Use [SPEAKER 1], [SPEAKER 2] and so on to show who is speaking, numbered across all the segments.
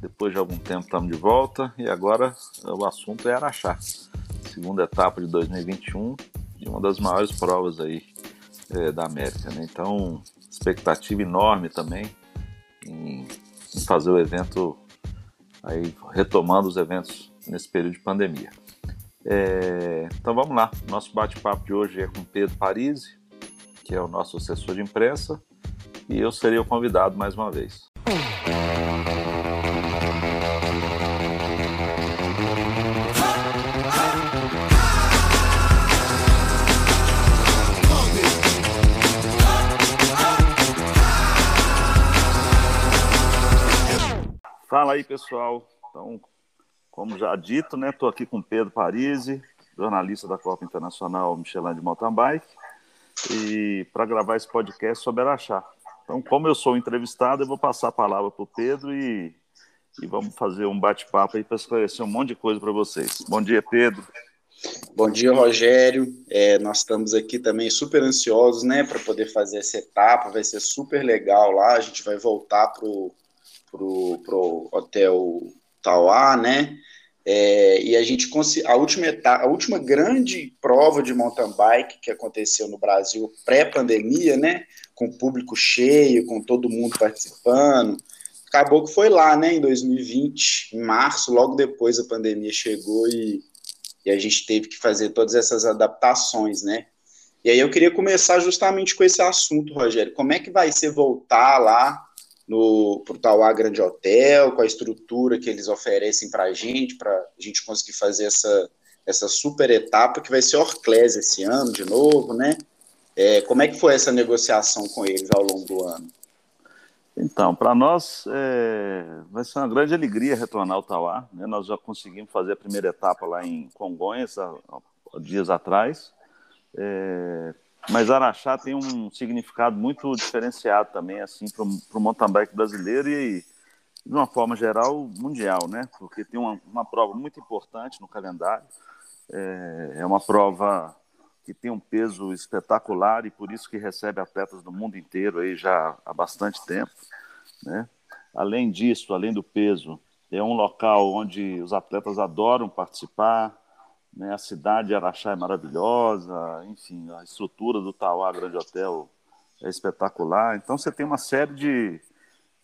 [SPEAKER 1] Depois de algum tempo estamos de volta e agora o assunto é Araxá, segunda etapa de 2021 e uma das maiores provas aí é, da América. Né? Então, expectativa enorme também em, em, fazer o evento aí retomando os eventos nesse período de pandemia. É, então vamos lá, nosso bate-papo de hoje é com Pedro Parisi, que é o nosso assessor de imprensa, e eu serei o convidado mais uma vez. Fala aí, pessoal. Então, como já dito, né, estou aqui com Pedro Parisi, jornalista da Copa Internacional Michelin de Mountain Bike, e para gravar esse podcast sobre Araxá. Então, como eu sou entrevistado, eu vou passar a palavra para o Pedro e, e vamos fazer um bate-papo aí para esclarecer um monte de coisa para vocês. Bom dia, Pedro.
[SPEAKER 2] Bom dia, Rogério. É, nós estamos aqui também super ansiosos, né, para poder fazer essa etapa. Vai ser super legal lá. A gente vai voltar para o pro, pro hotel Tauá, né? É, e a gente a última etapa, a última grande prova de mountain bike que aconteceu no Brasil pré-pandemia, né? Com público cheio, com todo mundo participando. Acabou que foi lá, né? Em 2020, em março, logo depois a pandemia chegou e, e a gente teve que fazer todas essas adaptações, né? E aí eu queria começar justamente com esse assunto, Rogério. Como é que vai ser voltar lá no pro Tauá Grande Hotel, com a estrutura que eles oferecem para a gente, para a gente conseguir fazer essa, essa super etapa que vai ser Orclés esse ano de novo, né? É, como é que foi essa negociação com eles ao longo do ano?
[SPEAKER 1] Então, para nós é, vai ser uma grande alegria retornar ao Tauá. Né? Nós já conseguimos fazer a primeira etapa lá em Congonhas, há, há dias atrás. É, mas Araxá tem um significado muito diferenciado também, assim, para o mountain bike brasileiro e, de uma forma geral, mundial, né? Porque tem uma, uma prova muito importante no calendário. É, é, uma prova que tem um peso espetacular e por isso que recebe atletas do mundo inteiro aí já há bastante tempo, né? Além disso, além do peso, é um local onde os atletas adoram participar, né? A cidade de Araxá é maravilhosa, enfim, a estrutura do Tauá Grande Hotel é espetacular. Então você tem uma série de,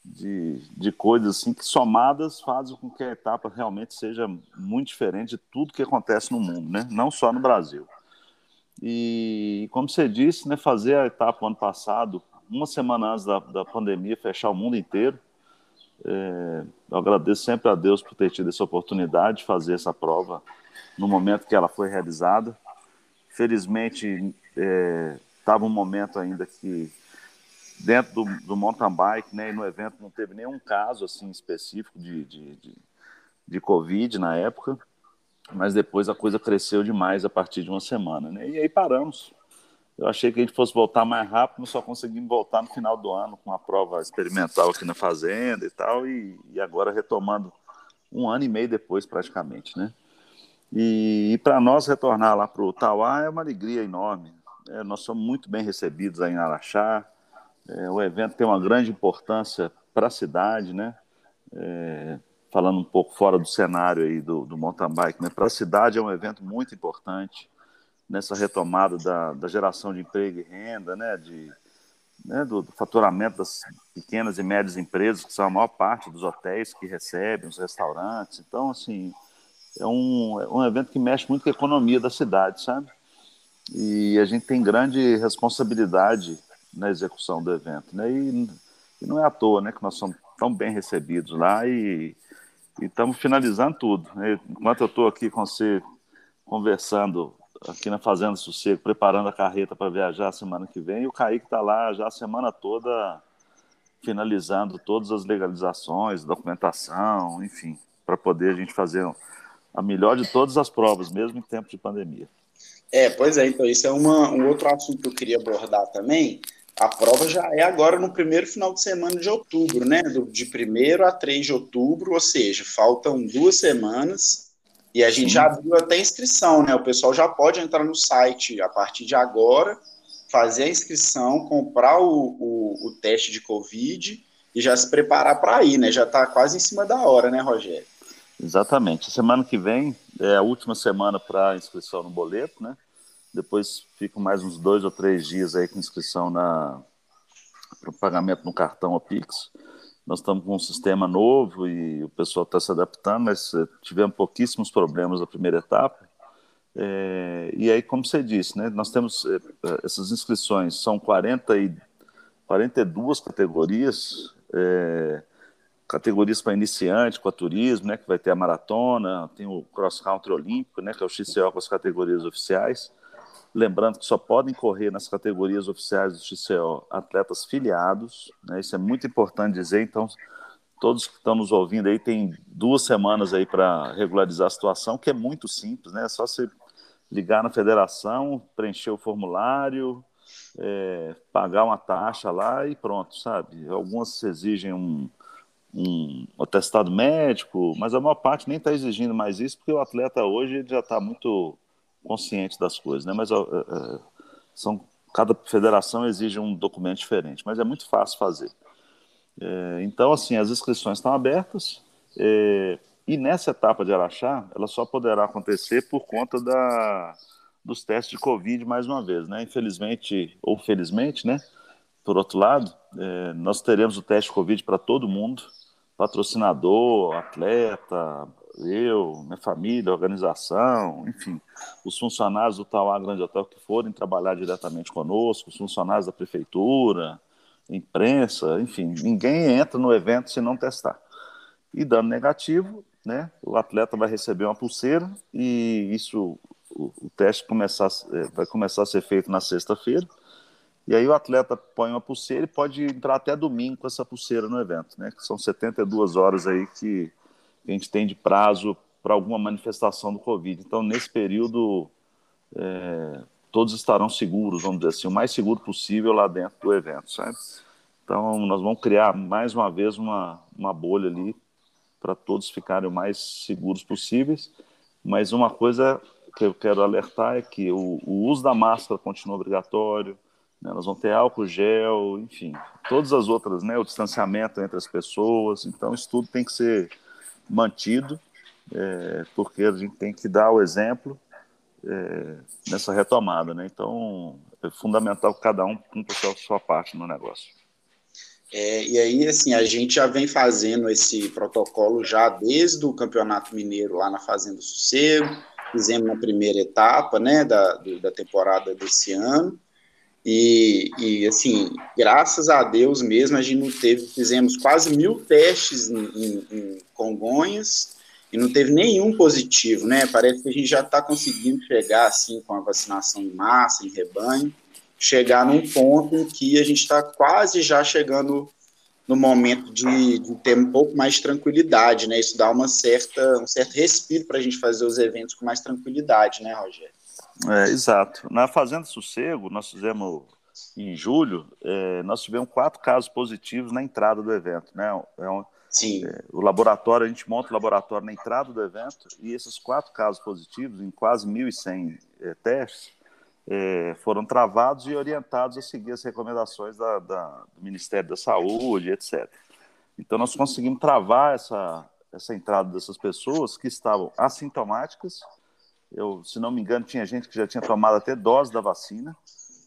[SPEAKER 1] de, de coisas assim que somadas fazem com que a etapa realmente seja muito diferente de tudo que acontece no mundo, né? não só no Brasil. E como você disse, né, fazer a etapa ano passado, uma semana antes da, da pandemia, fechar o mundo inteiro, é, eu agradeço sempre a Deus por ter tido essa oportunidade de fazer essa prova no momento que ela foi realizada. Felizmente, estava é, um momento ainda que, dentro do, do mountain bike, né, e no evento não teve nenhum caso assim específico de, de, de, de Covid na época, mas depois a coisa cresceu demais a partir de uma semana. Né, e aí paramos. Eu achei que a gente fosse voltar mais rápido, mas só conseguimos voltar no final do ano com a prova experimental aqui na fazenda e tal, e, e agora retomando um ano e meio depois praticamente, né? E, e para nós retornar lá para o Tauá é uma alegria enorme. É, nós somos muito bem recebidos aí em Araxá. É, o evento tem uma grande importância para a cidade, né? É, falando um pouco fora do cenário aí do, do mountain bike, né? Para a cidade é um evento muito importante nessa retomada da, da geração de emprego e renda, né? De, né, do, do, faturamento das pequenas e médias empresas, que são a maior parte dos hotéis que recebem, os restaurantes. Então, assim, é um, é um evento que mexe muito com a economia da cidade, sabe? E a gente tem grande responsabilidade na execução do evento, né? E, e não é à toa, né, que nós somos tão bem recebidos lá e estamos finalizando tudo. Né? Enquanto eu estou aqui com você conversando aqui na Fazenda Sossego, preparando a carreta para viajar semana que vem, e o Kaique está lá já a semana toda finalizando todas as legalizações, documentação, enfim, para poder a gente fazer a melhor de todas as provas, mesmo em tempo de pandemia.
[SPEAKER 2] É, pois é, então isso é uma, um outro assunto que eu queria abordar também. A prova já é agora no primeiro final de semana de outubro, né? Do, de 1 a 3 de outubro, ou seja, faltam duas semanas e a gente Sim. já abriu até inscrição, né? O pessoal já pode entrar no site a partir de agora, fazer a inscrição, comprar o, o, o teste de Covid e já se preparar para ir, né? Já está quase em cima da hora, né, Rogério?
[SPEAKER 1] Exatamente. Semana que vem é a última semana para inscrição no boleto, né? Depois ficam mais uns dois ou três dias aí com inscrição na para pagamento no cartão ou Pix. Nós estamos com um sistema novo e o pessoal está se adaptando, mas eh, tivemos pouquíssimos problemas na primeira etapa. É, e aí, como você disse, né, nós temos é, essas inscrições, são 40 e, 42 categorias, é, categorias para iniciante, com a turismo, né, que vai ter a maratona, tem o cross country olímpico, né, que é o XCO com as categorias oficiais. Lembrando que só podem correr nas categorias oficiais do XCO atletas filiados, né, isso é muito importante dizer. Então, todos que estão nos ouvindo aí têm duas semanas aí para regularizar a situação, que é muito simples, né? É só você ligar na federação, preencher o formulário, é, pagar uma taxa lá e pronto, sabe? Algumas exigem um, um atestado médico, mas a maior parte nem está exigindo mais isso, porque o atleta hoje já está muito consciente das coisas, né? Mas uh, são cada federação exige um documento diferente, mas é muito fácil fazer. É, então, assim, as inscrições estão abertas é, e nessa etapa de Araxá, ela só poderá acontecer por conta da, dos testes de Covid mais uma vez, né? Infelizmente ou felizmente, né? Por outro lado, é, nós teremos o teste de Covid para todo mundo patrocinador, atleta, eu, minha família, organização, enfim, os funcionários do Tauá Grande Hotel que forem trabalhar diretamente conosco, os funcionários da prefeitura, imprensa, enfim, ninguém entra no evento se não testar. E dando negativo, né, o atleta vai receber uma pulseira e isso, o, o teste começar, é, vai começar a ser feito na sexta-feira e aí o atleta põe uma pulseira e pode entrar até domingo com essa pulseira no evento, né? Que são 72 horas aí que a gente tem de prazo para alguma manifestação do Covid. Então, nesse período, é, todos estarão seguros, vamos dizer assim, o mais seguro possível lá dentro do evento, sabe? Então, nós vamos criar mais uma vez uma, uma bolha ali para todos ficarem o mais seguros possíveis. Mas uma coisa que eu quero alertar é que o, o uso da máscara continua obrigatório, né? Nós vamos ter álcool gel, enfim, todas as outras, né? O distanciamento entre as pessoas. Então, isso tudo tem que ser mantido, é, porque a gente tem que dar o exemplo é, nessa retomada, né? Então, é fundamental que cada um cumpra a sua parte no negócio.
[SPEAKER 2] É, e aí, assim, a gente já vem fazendo esse protocolo já desde o Campeonato Mineiro lá na Fazenda Sossego, fizemos na primeira etapa, né, da, da temporada desse ano, e, e, assim, graças a Deus mesmo, a gente não teve, fizemos quase mil testes em, em, em Congonhas e não teve nenhum positivo, né? Parece que a gente já está conseguindo chegar, assim, com a vacinação em massa, em rebanho, chegar num ponto em que a gente está quase já chegando no momento de, de, ter um pouco mais de tranquilidade, né? Isso dá uma certa, um certo respiro para a gente fazer os eventos com mais tranquilidade, né, Rogério?
[SPEAKER 1] É, exato. Na Fazenda Sossego, nós fizemos em julho, é, nós tivemos quatro casos positivos na entrada do evento. Né? É um,
[SPEAKER 2] Sim.
[SPEAKER 1] É, o laboratório, a gente monta o laboratório na entrada do evento e esses quatro casos positivos, em quase 1.100 é, testes, é, foram travados e orientados a seguir as recomendações da, da, do Ministério da Saúde, etc. Então, nós conseguimos travar essa, essa entrada dessas pessoas que estavam assintomáticas eu, se não me engano, tinha gente que já tinha tomado até dose da vacina.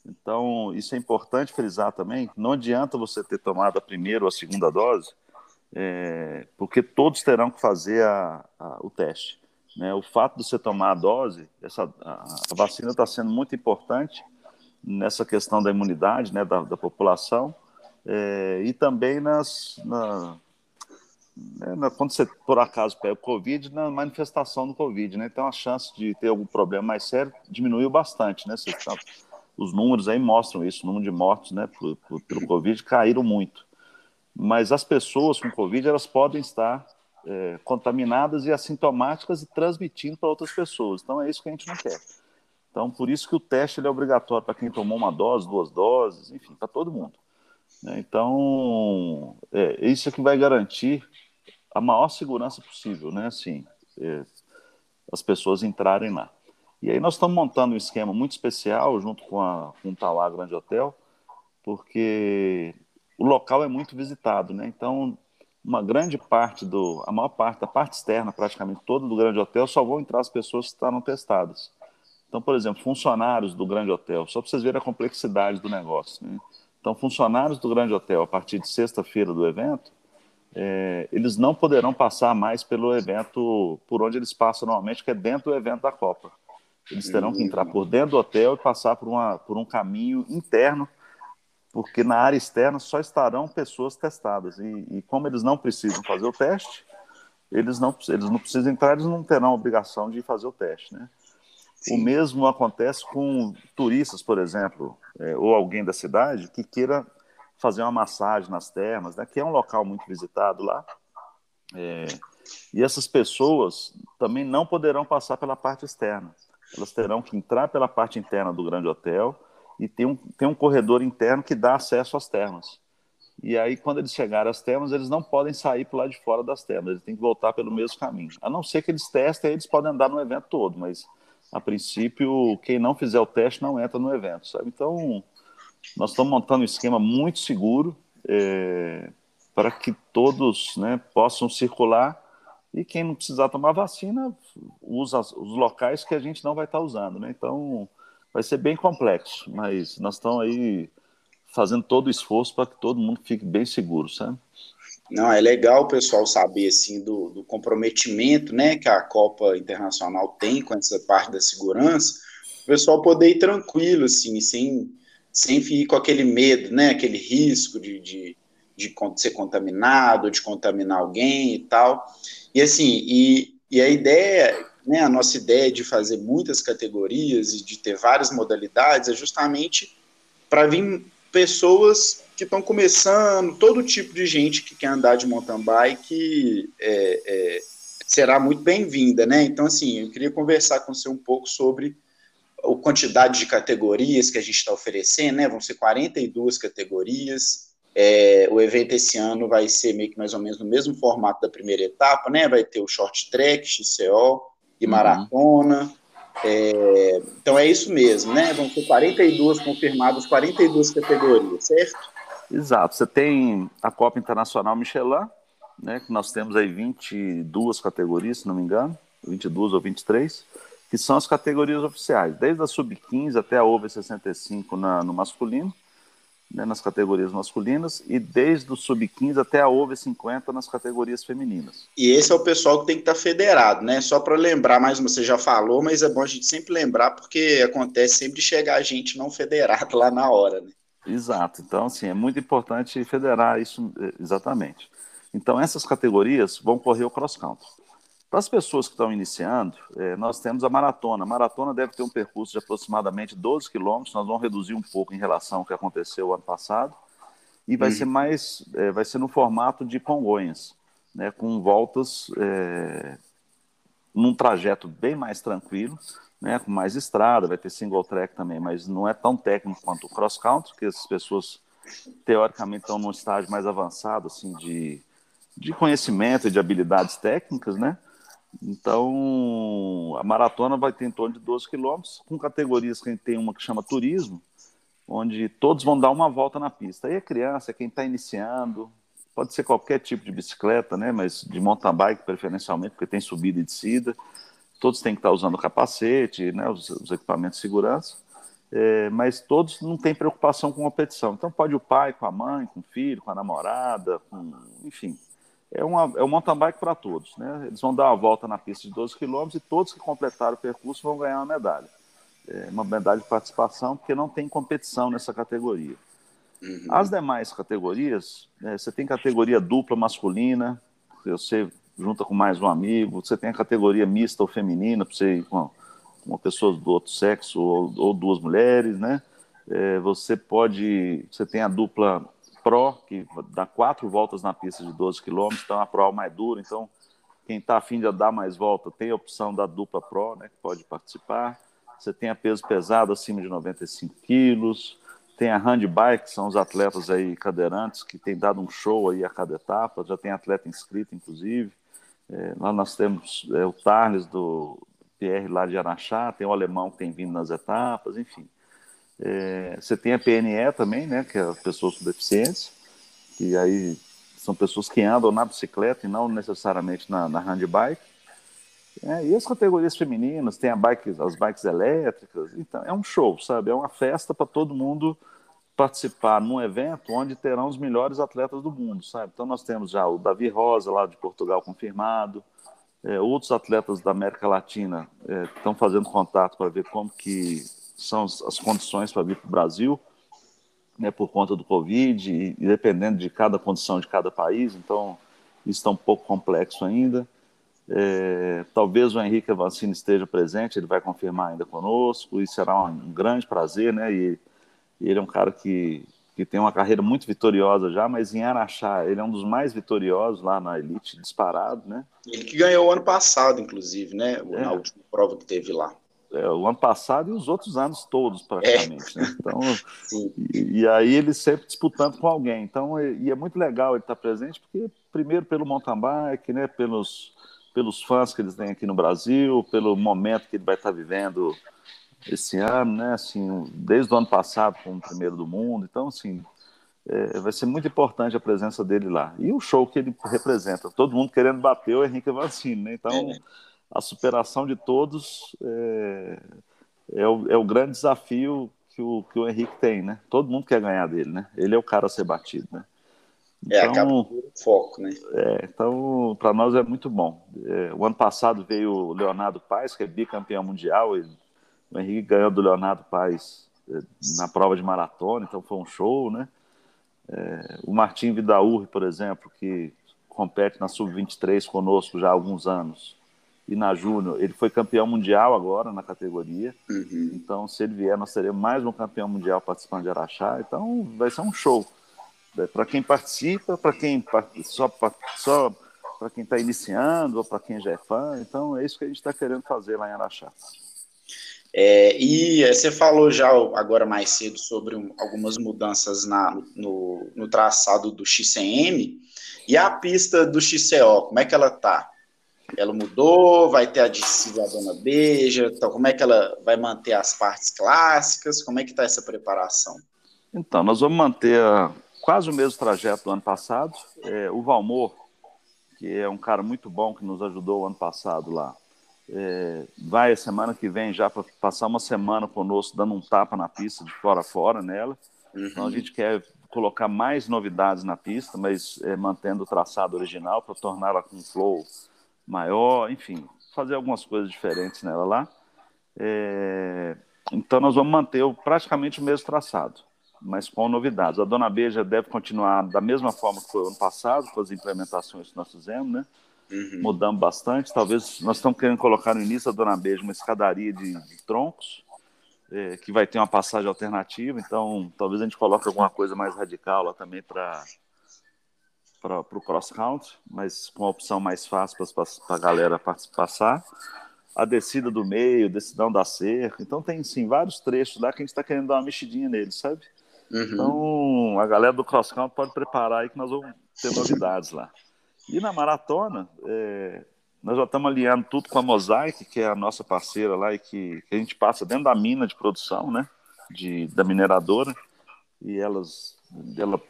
[SPEAKER 1] Então, isso é importante frisar também. Não adianta você ter tomado a primeira ou a segunda dose, é, porque todos terão que fazer a, a, o teste. Né? O fato de você tomar a dose, essa, a, a vacina está sendo muito importante nessa questão da imunidade né, da, da população é, e também nas, na, quando você por acaso pega o Covid, na manifestação do Covid, né? Então a chance de ter algum problema mais sério diminuiu bastante, né? Você, os números aí mostram isso, o número de mortos, né, por, por, pelo Covid caíram muito. mas as pessoas com Covid elas podem estar é, contaminadas e assintomáticas e transmitindo para outras pessoas. Então é isso que a gente não quer. Então por isso que o teste é obrigatório para quem tomou uma dose, duas doses, enfim, para todo mundo. Né? Então é, isso é que vai garantir a maior segurança possível, né? Assim, é, as pessoas entrarem lá. E aí nós estamos montando um esquema muito especial junto com, a, com o Tauá Grande Hotel, porque o local é muito visitado, né? Então, uma grande parte do, a maior parte da parte externa, praticamente toda do Grande Hotel, só vão entrar as pessoas que estarão testadas. Então, por exemplo, funcionários do Grande Hotel, só para vocês verem a complexidade do negócio. Né? Então, funcionários do Grande Hotel, a partir de sexta-feira do evento, é, eles não poderão passar mais pelo evento por onde eles passam normalmente, que é dentro do evento da Copa. Eles terão que entrar por dentro do hotel e passar por, uma, por um caminho interno, porque na área externa só estarão pessoas testadas. E, e como eles não precisam fazer o teste, eles não, eles não precisam entrar, eles não terão obrigação de fazer o teste. Né? O mesmo acontece com turistas, por exemplo, é, ou alguém da cidade que queira fazer uma massagem nas termas, né, que é um local muito visitado lá. É, e essas pessoas também não poderão passar pela parte externa elas terão que entrar pela parte interna do grande hotel e tem um, tem um corredor interno que dá acesso às termas. E aí, quando eles chegarem às termas, eles não podem sair por lá de fora das termas, eles têm que voltar pelo mesmo caminho. A não ser que eles testem, eles podem andar no evento todo, mas a princípio, quem não fizer o teste não entra no evento, sabe? Então, nós estamos montando um esquema muito seguro é, para que todos né, possam circular e quem não precisar tomar vacina usa os locais que a gente não vai estar usando, né? Então vai ser bem complexo, mas nós estamos aí fazendo todo o esforço para que todo mundo fique bem seguro, sabe?
[SPEAKER 2] Não, é legal o pessoal saber assim do, do, comprometimento, né, que a Copa Internacional tem com essa parte da segurança, o pessoal poder ir tranquilo, assim, sem, sem ir com aquele medo, né, aquele risco de, de, de ser contaminado, de contaminar alguém e tal. E assim, e, e a ideia, né, a nossa ideia de fazer muitas categorias e de ter várias modalidades é justamente para vir pessoas que estão começando, todo tipo de gente que quer andar de mountain bike é, é, será muito bem-vinda, né? Então, assim, eu queria conversar com você um pouco sobre a quantidade de categorias que a gente está oferecendo, né? Vão ser 42 categorias, é, o evento esse ano vai ser meio que mais ou menos no mesmo formato da primeira etapa, né? Vai ter o short track, XCO e uhum. maratona. Uhum. É, então é isso mesmo, né? Vão ser 42 confirmadas, 42 categorias, certo?
[SPEAKER 1] Exato. Você tem a Copa Internacional Michelin, né? Que nós temos aí 22 categorias, se não me engano, 22 ou 23, que são as categorias oficiais, desde a sub-15 até a over 65 na, no masculino né, nas categorias masculinas e desde o sub-15 até a over 50 nas categorias femininas.
[SPEAKER 2] E esse é o pessoal que tem que estar tá federado, né? Só para lembrar, mais você já falou, mas é bom a gente sempre lembrar porque acontece sempre chegar a gente não federado lá na hora, né?
[SPEAKER 1] Exato. Então, assim, é muito importante federar isso eh, exatamente. Então, essas categorias vão correr o cross country. Para as pessoas que estão iniciando, é, nós temos a maratona. A maratona deve ter um percurso de aproximadamente 12 quilômetros. Nós vamos reduzir um pouco em relação ao que aconteceu ano passado. E vai uhum. ser mais, é, vai ser no formato de Congonhas, né, com voltas é, num trajeto bem mais tranquilo, né, com mais estrada, vai ter single track também, mas não é tão técnico quanto o cross country, que as pessoas teoricamente estão num estágio mais avançado assim de, de conhecimento e de habilidades técnicas, né? Então, a maratona vai ter em torno de 12 quilômetros, com categorias que a gente tem uma que chama turismo, onde todos vão dar uma volta na pista. Aí é criança, é quem está iniciando, pode ser qualquer tipo de bicicleta, né? mas de mountain bike preferencialmente, porque tem subida e descida. Todos têm que estar tá usando capacete, né? os, os equipamentos de segurança. É, mas todos não têm preocupação com competição. Então pode o pai com a mãe, com o filho, com a namorada, com, enfim, é, uma, é um mountain bike para todos. Né? Eles vão dar uma volta na pista de 12 quilômetros e todos que completaram o percurso vão ganhar uma medalha. É uma medalha de participação, porque não tem competição nessa categoria. Uhum. As demais categorias, é, você tem categoria dupla masculina, você junta com mais um amigo, você tem a categoria mista ou feminina, para você ir com uma pessoa do outro sexo ou, ou duas mulheres, né? É, você pode, você tem a dupla Pro, que dá quatro voltas na pista de 12 km, então é a prova mais dura. Então, quem está afim de dar mais volta tem a opção da dupla Pro, né, que pode participar. Você tem a peso pesado acima de 95 quilos. Tem a handbike, que são os atletas aí cadeirantes que têm dado um show aí a cada etapa. Já tem atleta inscrito, inclusive. É, lá nós temos é, o Tarles do PR lá de Araxá, tem o alemão que tem vindo nas etapas, enfim. É, você tem a PNE também, né, que é a pessoas com deficiência, que aí são pessoas que andam na bicicleta e não necessariamente na, na handbike. É, e as categorias femininas, tem a bike, as bikes elétricas, então é um show, sabe? É uma festa para todo mundo participar num evento onde terão os melhores atletas do mundo, sabe? Então nós temos já o Davi Rosa lá de Portugal confirmado, é, outros atletas da América Latina é, estão fazendo contato para ver como que são as, condições para vir para o Brasil, né, por conta do Covid, e, e, dependendo de cada condição de cada país, então isso está um pouco complexo ainda. É, talvez o Henrique Avancini esteja presente, ele vai confirmar ainda conosco, e será um, um grande prazer, né? E, e, ele é um cara que, que tem uma carreira muito vitoriosa já, mas em Araxá, ele é um dos mais vitoriosos lá na Elite, disparado, né?
[SPEAKER 2] Ele que ganhou ano passado, inclusive, né? É. Na última prova que teve lá
[SPEAKER 1] é, o ano passado e os outros anos todos, praticamente. É. Né? Então, e, e, aí ele sempre disputando com alguém. Então, e, é muito legal ele estar presente, porque, primeiro, pelo mountain bike, né, pelos, pelos fãs que eles têm aqui no Brasil, pelo momento que ele vai estar vivendo esse ano, né, assim, desde o ano passado, como primeiro do mundo. Então, assim, é, vai ser muito importante a presença dele lá. E o show que ele representa. Todo mundo querendo bater o Henrique Vancini, né? Então. É a superação de todos é, é, o, é o grande desafio que o, que o Henrique tem, né? Todo mundo quer ganhar dele, né? Ele é o cara a ser batido, né?
[SPEAKER 2] É, então, é, acaba o foco, né?
[SPEAKER 1] É, então, para nós é muito bom. É, o ano passado veio o Leonardo Paes, que é bicampeão mundial, e o Henrique ganhou do Leonardo Paes é, na prova de maratona, então foi um show, né? É, o Martim Vidaurri, por exemplo, que compete na Sub-23 conosco já há alguns anos, e na Júnior. Ele foi campeão mundial agora na categoria. Uhum. Então, se ele vier, nós teremos mais um campeão mundial participando de Araxá. Então, vai ser um show. É, para quem participa, para quem só só para quem está iniciando ou para quem já é fã. Então, é isso que a gente está querendo fazer lá em Araxá.
[SPEAKER 2] É, e você falou já agora mais cedo sobre algumas mudanças na, no, no traçado do XCM e a pista do XCO, como é que ela tá? Ela mudou, vai ter a de Dona Beija, então como é que ela vai manter as partes clássicas? Como é que está essa preparação?
[SPEAKER 1] Então, nós vamos manter quase o mesmo trajeto do ano passado. É, o Valmor, que é um cara muito bom que nos ajudou o ano passado lá, é, vai a semana que vem já para passar uma semana conosco, dando um tapa na pista de fora a fora nela. Uhum. Então a gente quer colocar mais novidades na pista, mas é, mantendo o traçado original para torná-la com flow maior, enfim, fazer algumas coisas diferentes nela lá. É, então nós vamos manter praticamente o mesmo traçado, mas com novidades. A Dona Beija deve continuar da mesma forma que foi ano passado, com as implementações que nós fizemos, né? Uhum. Mudamos bastante. Talvez nós estamos querendo colocar no início da Dona Beija uma escadaria de, de troncos, é, que vai ter uma passagem alternativa. Então, talvez a gente coloque alguma coisa mais radical lá também para para o cross country, mas com a opção mais fácil para a galera passar. A descida do meio, decidão da cerca. Então tem sim vários trechos lá que a gente está querendo dar uma mexidinha neles, sabe? Uhum. Então a galera do cross country pode preparar aí que nós vamos ter novidades lá. E na maratona, é, nós já estamos alinhando tudo com a Mosaic, que é a nossa parceira lá e que, que a gente passa dentro da mina de produção, né? De, da mineradora. E elas, ela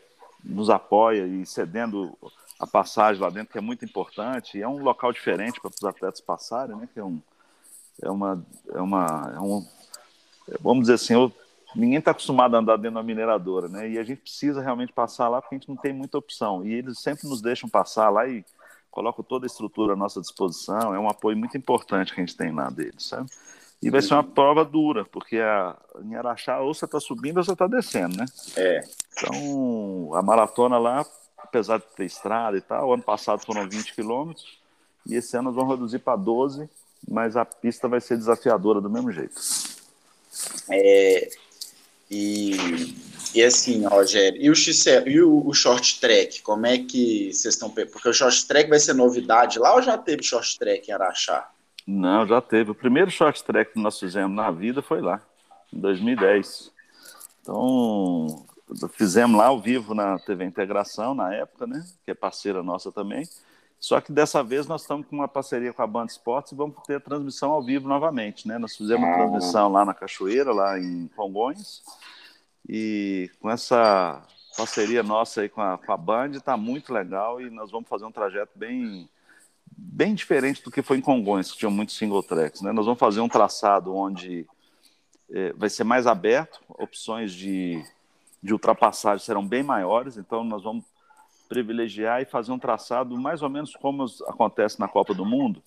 [SPEAKER 1] nos apoia e cedendo a passagem lá dentro, que é muito importante. É um local diferente para os atletas passarem, né? Que é, um, é uma. É uma é um, vamos dizer assim, eu, ninguém está acostumado a andar dentro da mineradora, né? E a gente precisa realmente passar lá porque a gente não tem muita opção. E eles sempre nos deixam passar lá e colocam toda a estrutura à nossa disposição. É um apoio muito importante que a gente tem lá deles, sabe? E vai ser uma prova dura, porque a, em Araxá ou você está subindo ou você está descendo, né?
[SPEAKER 2] É.
[SPEAKER 1] Então, a maratona lá, apesar de ter estrada e tal, ano passado foram 20 quilômetros, e esse ano nós vamos reduzir para 12, mas a pista vai ser desafiadora do mesmo jeito.
[SPEAKER 2] É, e E assim, Rogério, e o, XC, e o, o short track, como é que vocês estão... Porque o short track vai ser novidade lá ou já teve short track em Araxá?
[SPEAKER 1] Não, já teve. O primeiro short track que nós fizemos na vida foi lá, em 2010. Então, fizemos lá ao vivo na TV Integração, na época, né? Que é parceira nossa também. Só que dessa vez nós estamos com uma parceria com a Band Esportes e vamos ter a transmissão ao vivo novamente, né? Nós fizemos uma transmissão lá na Cachoeira, lá em Congonhas, e com essa parceria nossa aí com a, com a Band está muito legal e nós vamos fazer um trajeto bem bem diferente do que foi em Congonhas, que tinha muitos single tracks, né? Nós vamos fazer um traçado onde é, vai ser mais aberto, opções de, de ultrapassagem serão bem maiores, então nós vamos privilegiar e fazer um traçado mais ou menos como acontece na Copa do Mundo,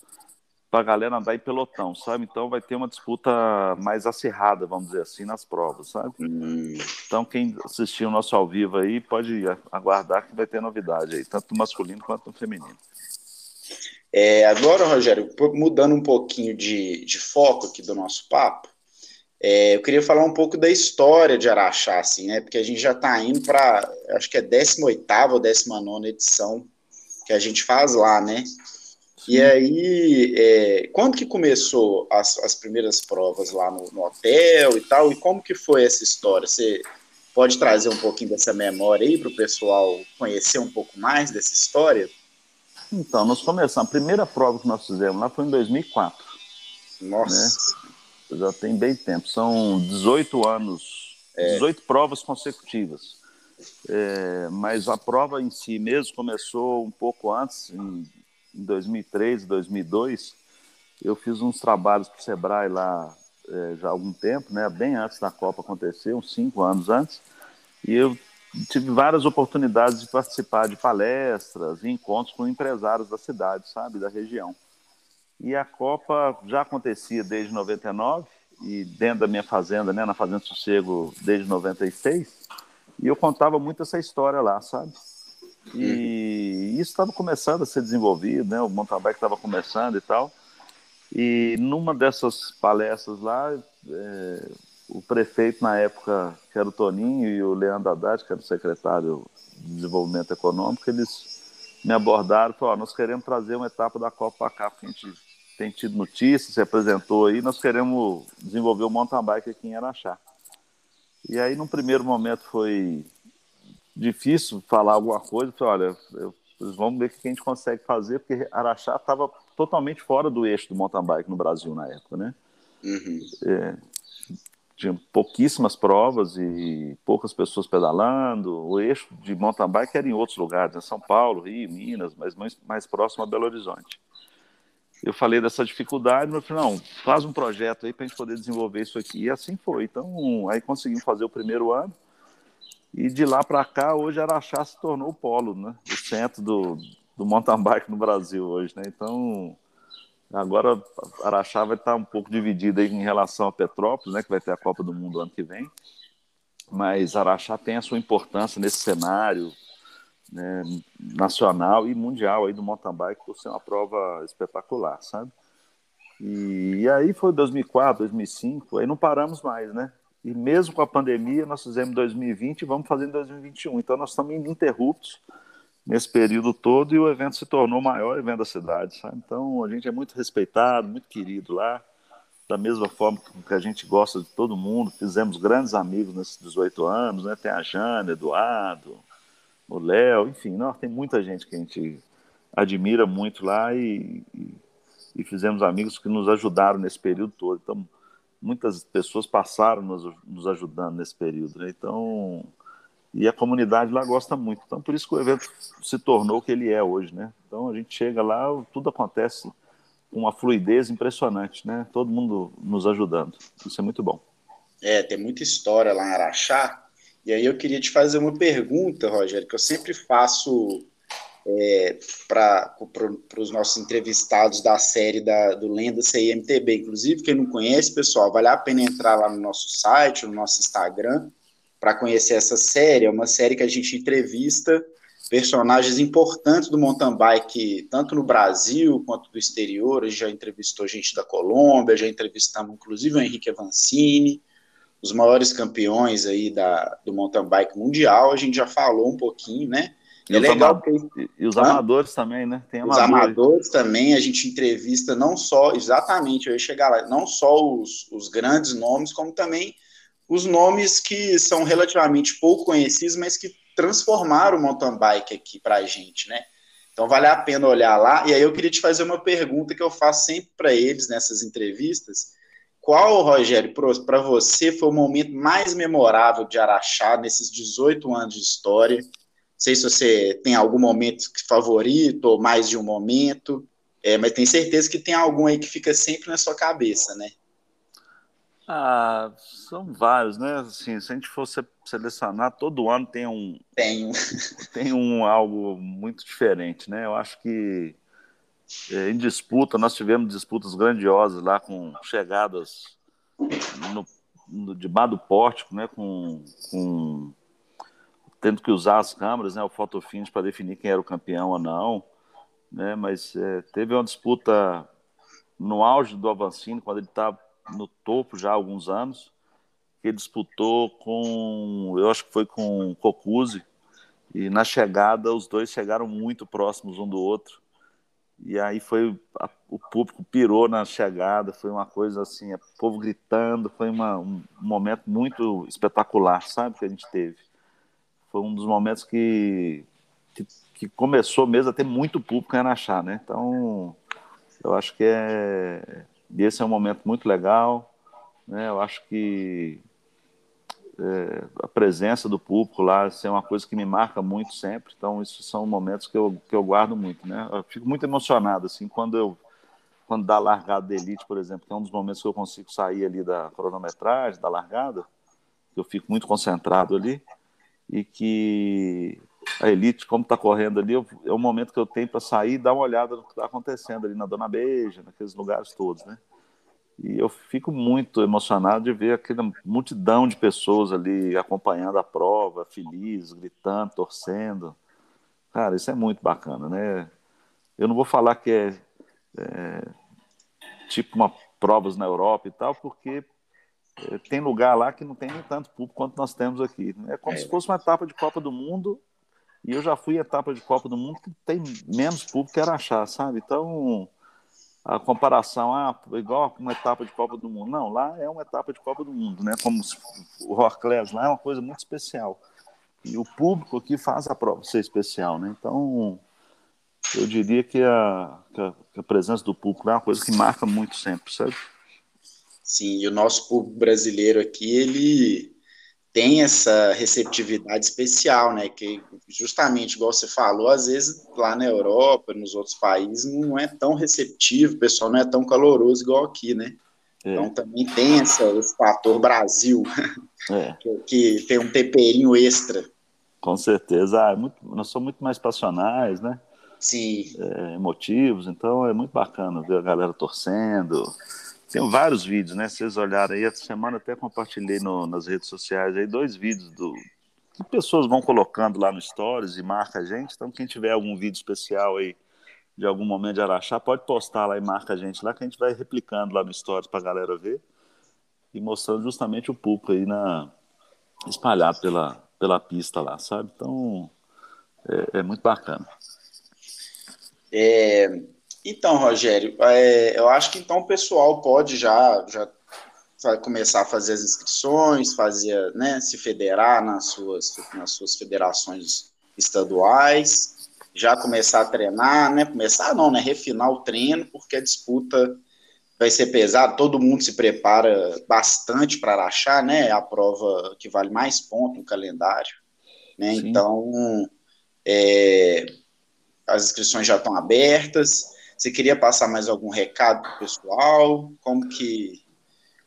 [SPEAKER 1] para a galera andar em pelotão, sabe? Então vai ter uma disputa mais acirrada, vamos dizer assim, nas provas, sabe?
[SPEAKER 2] Hum.
[SPEAKER 1] Então quem assistiu o nosso ao vivo aí pode aguardar que vai ter novidade aí, tanto no masculino quanto no feminino.
[SPEAKER 2] É, agora, Rogério, mudando um pouquinho de, de foco aqui do nosso papo, é, eu queria falar um pouco da história de Araxá, assim, né? Porque a gente já está indo para, acho que é 18 ou 19 edição que a gente faz lá, né? E aí, é, quando que começou as, as primeiras provas lá no, no, hotel e tal? E como que foi essa história? Você pode trazer um pouquinho dessa memória aí para o pessoal conhecer um pouco mais dessa história?
[SPEAKER 1] Então, nós começamos. A primeira prova que nós fizemos lá foi em 2004.
[SPEAKER 2] Nossa!
[SPEAKER 1] Né? já tem bem tempo. São 18 anos, é. 18 provas consecutivas. É, mas a prova em si mesmo começou um pouco antes, em, em 2003, 2002. Eu fiz uns trabalhos para o Sebrae lá é, já há algum tempo, né, bem antes da Copa acontecer, uns cinco anos antes. E eu tive várias oportunidades de participar de palestras e encontros com empresários da cidade, sabe, da região. E a Copa já acontecia desde 99 e dentro da minha fazenda, né, na Fazenda Sossego, desde 96. E eu contava muito essa história lá, sabe? E uhum. isso estava começando a ser desenvolvido, né? O bike estava começando e tal. E numa dessas palestras lá, é, o prefeito na época, que era o Toninho, e o Leandro Haddad, que era o secretário de Desenvolvimento Econômico, eles me abordaram e falaram, nós queremos trazer uma etapa da Copa para cá, porque a gente tem tido notícias, se apresentou aí, nós queremos desenvolver o mountain bike aqui em Araxá. E aí, num primeiro momento, foi difícil falar alguma coisa. Falei, olha, eu, vamos ver o que a gente consegue fazer, porque Araxá estava totalmente fora do eixo do mountain bike no Brasil na época, né?
[SPEAKER 2] Uhum.
[SPEAKER 1] É, tinha pouquíssimas provas e poucas pessoas pedalando. O eixo de mountain bike era em outros lugares, em São Paulo, Rio, Minas, mas mais, mais próximo a Belo Horizonte eu falei dessa dificuldade, mas falei, não, faz um projeto aí para a gente poder desenvolver isso aqui. E assim foi. Então, aí conseguimos fazer o primeiro ano. E de lá para cá, hoje Araxá se tornou o polo, né? O centro do, do mountain bike no Brasil hoje, né? Então, agora Araxá vai estar um pouco dividido aí em relação a Petrópolis, né? Que vai ter a Copa do Mundo ano que vem. Mas Araxá tem a sua importância nesse cenário, né, nacional e mundial aí do mountain bike por ser uma prova espetacular, sabe? E, e, aí foi 2004, 2005, aí não paramos mais, né? E mesmo com a pandemia, nós fizemos em 2020 e vamos fazer em 2021. Então nós estamos ininterruptos nesse período todo e o evento se tornou o maior evento da cidade, sabe? Então a gente é muito respeitado, muito querido lá, da mesma forma que a gente gosta de todo mundo. Fizemos grandes amigos nesses 18 anos, né? Tem a Jana, Eduardo, o Léo, enfim, não, tem muita gente que a gente admira muito lá e, e, e, fizemos amigos que nos ajudaram nesse período todo. Então, muitas pessoas passaram nos, nos ajudando nesse período. Né? Então, e a comunidade lá gosta muito. Então, por isso que o evento se tornou o que ele é hoje, né? Então, a gente chega lá, tudo acontece com uma fluidez impressionante, né? Todo mundo nos ajudando. Isso é muito bom.
[SPEAKER 2] É, tem muita história lá em Araxá, e aí eu queria te fazer uma pergunta, Rogério, que eu sempre faço é, para os nossos entrevistados da série da, do Lenda CIMTB. Inclusive, quem não conhece, pessoal, vale a pena entrar lá no nosso site, no nosso Instagram, para conhecer essa série. É uma série que a gente entrevista personagens importantes do mountain bike, tanto no Brasil quanto do exterior. A gente já entrevistou gente da Colômbia, já entrevistamos inclusive o Henrique Avancini, os maiores campeões aí da, do mountain bike mundial, a gente já falou um pouquinho, né?
[SPEAKER 1] E, é os, legal porque... e os amadores também, né?
[SPEAKER 2] Amadores. Os amadores também, a gente entrevista não só, exatamente, eu ia chegar lá, não só os, os grandes nomes, como também os nomes que são relativamente pouco conhecidos, mas que transformaram o mountain bike aqui para a gente, né? Então vale a pena olhar lá. E aí eu queria te fazer uma pergunta que eu faço sempre para eles nessas entrevistas. Qual, Rogério, para você foi o momento mais memorável de Araxá nesses 18 anos de história? Não sei se você tem algum momento favorito ou mais de um momento, é, mas tenho certeza que tem algum aí que fica sempre na sua cabeça, né?
[SPEAKER 1] Ah, são vários, né? Assim, se a gente fosse selecionar, todo ano tem um.
[SPEAKER 2] Tem um.
[SPEAKER 1] tem um algo muito diferente, né? Eu acho que é, em disputa, nós tivemos disputas grandiosas lá com chegadas no, no, debaixo do pórtico, né? Com, com tendo que usar as câmeras, né? O fotofinish para definir quem era o campeão ou não, né? Mas é, teve uma disputa no auge do Avancini, quando ele estava no topo já há alguns anos, que disputou com, eu acho que foi com Cocuzzi, e na chegada os dois chegaram muito próximos um do outro. E aí foi a, o público pirou na chegada, foi uma coisa assim, o povo gritando, foi uma, um, um momento muito espetacular, sabe, que a gente teve. Foi um dos momentos que, que, que começou mesmo a ter muito público em Araxá, né? Então, eu acho que é e esse é um momento muito legal. Né? Eu acho que é, a presença do público lá assim, é uma coisa que me marca muito sempre. Então, esses são momentos que eu, que eu guardo muito. Né? Eu fico muito emocionado assim, quando eu quando dá a largada da elite, por exemplo, que é um dos momentos que eu consigo sair ali da cronometragem, da largada, que eu fico muito concentrado ali, e que a elite, como está correndo ali, é o momento que eu tenho para sair e dar uma olhada no que está acontecendo ali na Dona Beija, naqueles lugares todos, né? E eu fico muito emocionado de ver aquela multidão de pessoas ali acompanhando a prova, feliz, gritando, torcendo. Cara, isso é muito bacana, né? Eu não vou falar que é, é tipo uma provas na Europa e tal, porque é, tem lugar lá que não tem nem tanto público quanto nós temos aqui. É como é. se fosse uma etapa de Copa do Mundo e eu já fui etapa de Copa do Mundo que tem menos público que Araxá, sabe? Então, a comparação, ah, igual uma etapa de Copa do Mundo. Não, lá é uma etapa de Copa do Mundo, né? Como o Rorclés lá é uma coisa muito especial. E o público aqui faz a prova ser especial, né? Então, eu diria que a, que a, que a presença do público é uma coisa que marca muito sempre, sabe?
[SPEAKER 2] Sim, e o nosso público brasileiro aqui, ele tem essa receptividade especial, né? Que justamente, igual você falou, às vezes lá na Europa, nos outros países, não é tão receptivo, o pessoal não é tão caloroso igual aqui, né? É. Então também tem essa, esse fator Brasil, é. que, que, tem um temperinho extra.
[SPEAKER 1] Com certeza, ah, é muito, nós somos muito mais passionais, né?
[SPEAKER 2] Sim.
[SPEAKER 1] É, emotivos, então é muito bacana ver a galera torcendo, tem vários vídeos, né? Vocês olharem aí, essa semana até compartilhei no, nas redes sociais aí dois vídeos do que pessoas vão colocando lá no Stories e marca a gente. Então, quem tiver algum vídeo especial aí de algum momento de Araxá, pode postar lá e marca a gente lá, que a gente vai replicando lá no Stories para a galera ver e mostrando justamente o público aí na, espalhado pela, pela pista lá, sabe? Então, é, é muito bacana.
[SPEAKER 2] É, então, Rogério, é, eu acho que então o pessoal pode já, já começar a fazer as inscrições, fazer, né, se federar nas suas, nas suas federações estaduais, já começar a treinar, né, começar não, né, refinar o treino, porque a disputa vai ser pesada, todo mundo se prepara bastante para achar, né, a prova que vale mais ponto no calendário, né, Sim. então é, as inscrições já estão abertas, você queria passar mais algum recado para o pessoal? Como que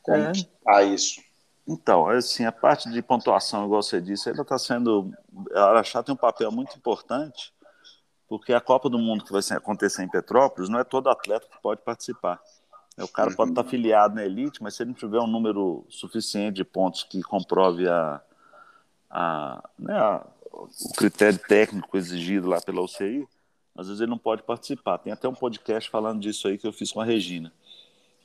[SPEAKER 2] como é. está isso?
[SPEAKER 1] Então, assim, a parte de pontuação, igual você disse, ela está sendo. A Araxá tem um papel muito importante, porque a Copa do Mundo que vai acontecer em Petrópolis não é todo atleta que pode participar. O cara uhum. pode estar filiado na elite, mas se ele não tiver um número suficiente de pontos que comprove a, a, né, a, o critério técnico exigido lá pela UCI, às vezes ele não pode participar. Tem até um podcast falando disso aí que eu fiz com a Regina.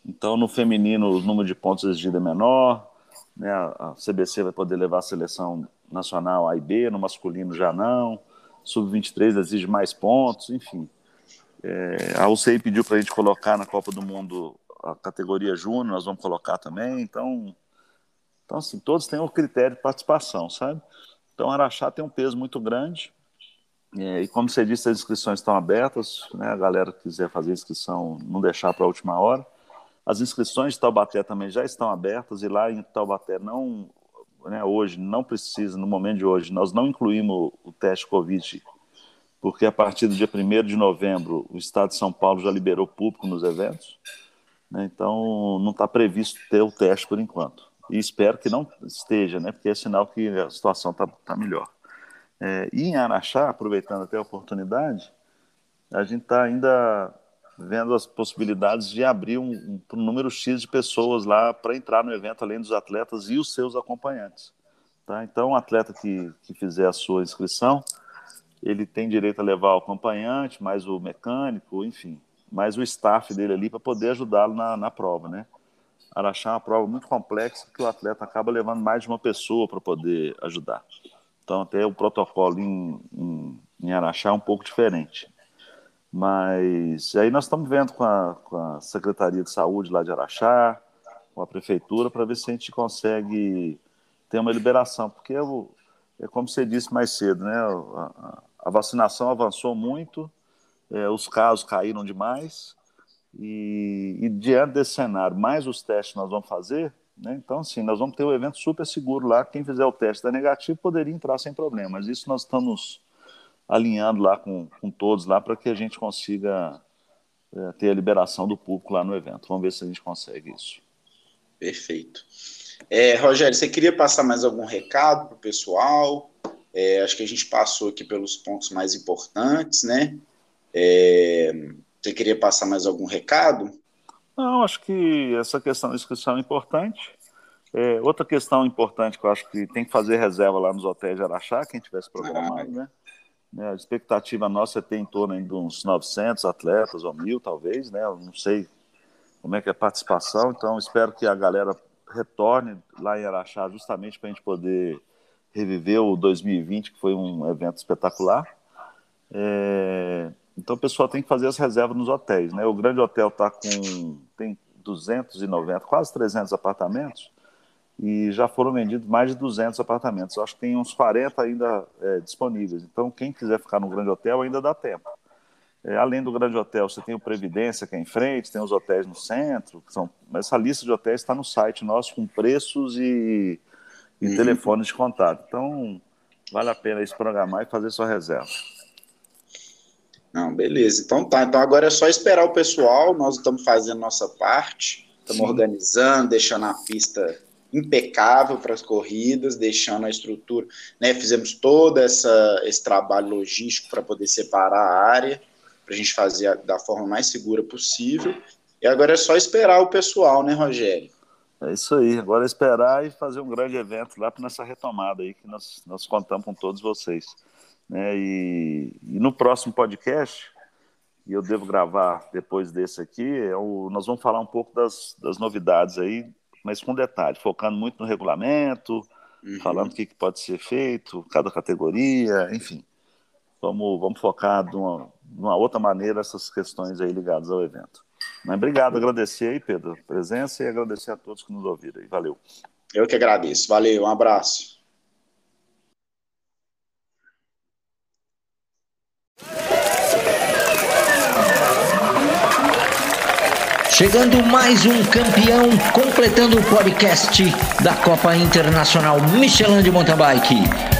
[SPEAKER 1] Então, no feminino, o número de pontos exigido é menor, né, a CBC vai poder levar a seleção nacional A e B, no masculino já não, sub-23 exige mais pontos, enfim. É, a UCI pediu para a gente colocar na Copa do Mundo a categoria júnior, nós vamos colocar também, então, então assim, todos têm um critério de participação, sabe? Então, Araxá tem um peso muito grande, é, e como você disse, as inscrições estão abertas, né? A galera que quiser fazer inscrição, não deixar para a última hora. As inscrições de Taubaté também já estão abertas e lá em Taubaté não, né, hoje não precisa, no momento de hoje, nós não incluímos o teste Covid, porque a partir do dia 1 de novembro o Estado de São Paulo já liberou público nos eventos, né, então não está previsto ter o teste por enquanto. E espero que não esteja, né, porque é sinal que a situação está tá melhor. É, e em Araxá, aproveitando até a oportunidade, a gente está ainda vendo as possibilidades de abrir um, um, um número X de pessoas lá para entrar no evento, além dos atletas e os seus acompanhantes. Tá? Então, o atleta que, que fizer a sua inscrição, ele tem direito a levar o acompanhante, mais o mecânico, enfim, mais o staff dele ali para poder ajudá-lo na, na prova, né? Araxá é uma prova muito complexa que o atleta acaba levando mais de uma pessoa para poder ajudar. Então, até o protocolo em, em, em Araxá é um pouco diferente. Mas aí nós estamos vendo com a, com a Secretaria de Saúde lá de Araxá, com a Prefeitura, para ver se a gente consegue ter uma liberação, porque eu, é como você disse mais cedo, né? A, a vacinação avançou muito, é, os casos caíram demais, e, e, diante desse cenário, mais os testes que nós vamos fazer, né? Então, assim, nós vamos ter um evento super seguro lá. Quem fizer o teste da negativo poderia entrar sem problema. Mas isso nós estamos alinhando lá com, com todos lá para que a gente consiga é, ter a liberação do público lá no evento. Vamos ver se a gente consegue isso.
[SPEAKER 2] Perfeito. É, Rogério, você queria passar mais algum recado para o pessoal? É, acho que a gente passou aqui pelos pontos mais importantes, né? É, você queria passar mais algum recado?
[SPEAKER 1] Não, acho que essa questão da inscrição é importante. É, outra questão importante que eu acho que tem que fazer reserva lá nos hotéis de Araxá, quem tivesse programado, né? É, a expectativa nossa é ter em torno de uns 900 atletas ou mil, talvez, né? Eu não sei como é que é a participação, então espero que a galera retorne lá em Araxá justamente para a gente poder reviver o 2020, que foi um evento espetacular. É, então o pessoal tem que fazer as reservas nos hotéis, né? O grande hotel está com tem 290, quase 300 apartamentos e já foram vendidos mais de 200 apartamentos. Eu acho que tem uns 40 ainda é, disponíveis. Então quem quiser ficar no grande hotel ainda dá tempo. É, além do grande hotel, você tem o Previdência que é em frente, tem os hotéis no centro. São, essa lista de hotéis está no site nosso com preços e, e uhum. telefones de contato. Então vale a pena se programar e fazer sua reserva.
[SPEAKER 2] Não, beleza. Então tá. Então agora é só esperar o pessoal. Nós estamos fazendo nossa parte, estamos organizando, deixando a pista impecável para as corridas, deixando a estrutura. Né, fizemos todo essa, esse trabalho logístico para poder separar a área, para a gente fazer da forma mais segura possível. E agora é só esperar o pessoal, né, Rogério?
[SPEAKER 1] É isso aí. Agora é esperar e fazer um grande evento lá para nessa retomada aí que nós, nós contamos com todos vocês. Né? E, e, no próximo podcast, e eu devo gravar depois desse aqui, é o, nós vamos falar um pouco das, das novidades aí, mas com detalhe, focando muito no regulamento, uhum. falando o que, que, pode ser feito, cada categoria, enfim. Vamos, vamos focar de uma, de uma outra maneira essas questões aí ligadas ao evento. Mas obrigado, agradecer aí, Pedro, a presença e agradecer a todos que nos ouviram aí. Valeu.
[SPEAKER 2] Eu que agradeço. Valeu, um abraço.
[SPEAKER 3] Chegando mais um campeão, completando o podcast da Copa Internacional Michelin de Mountain Bike.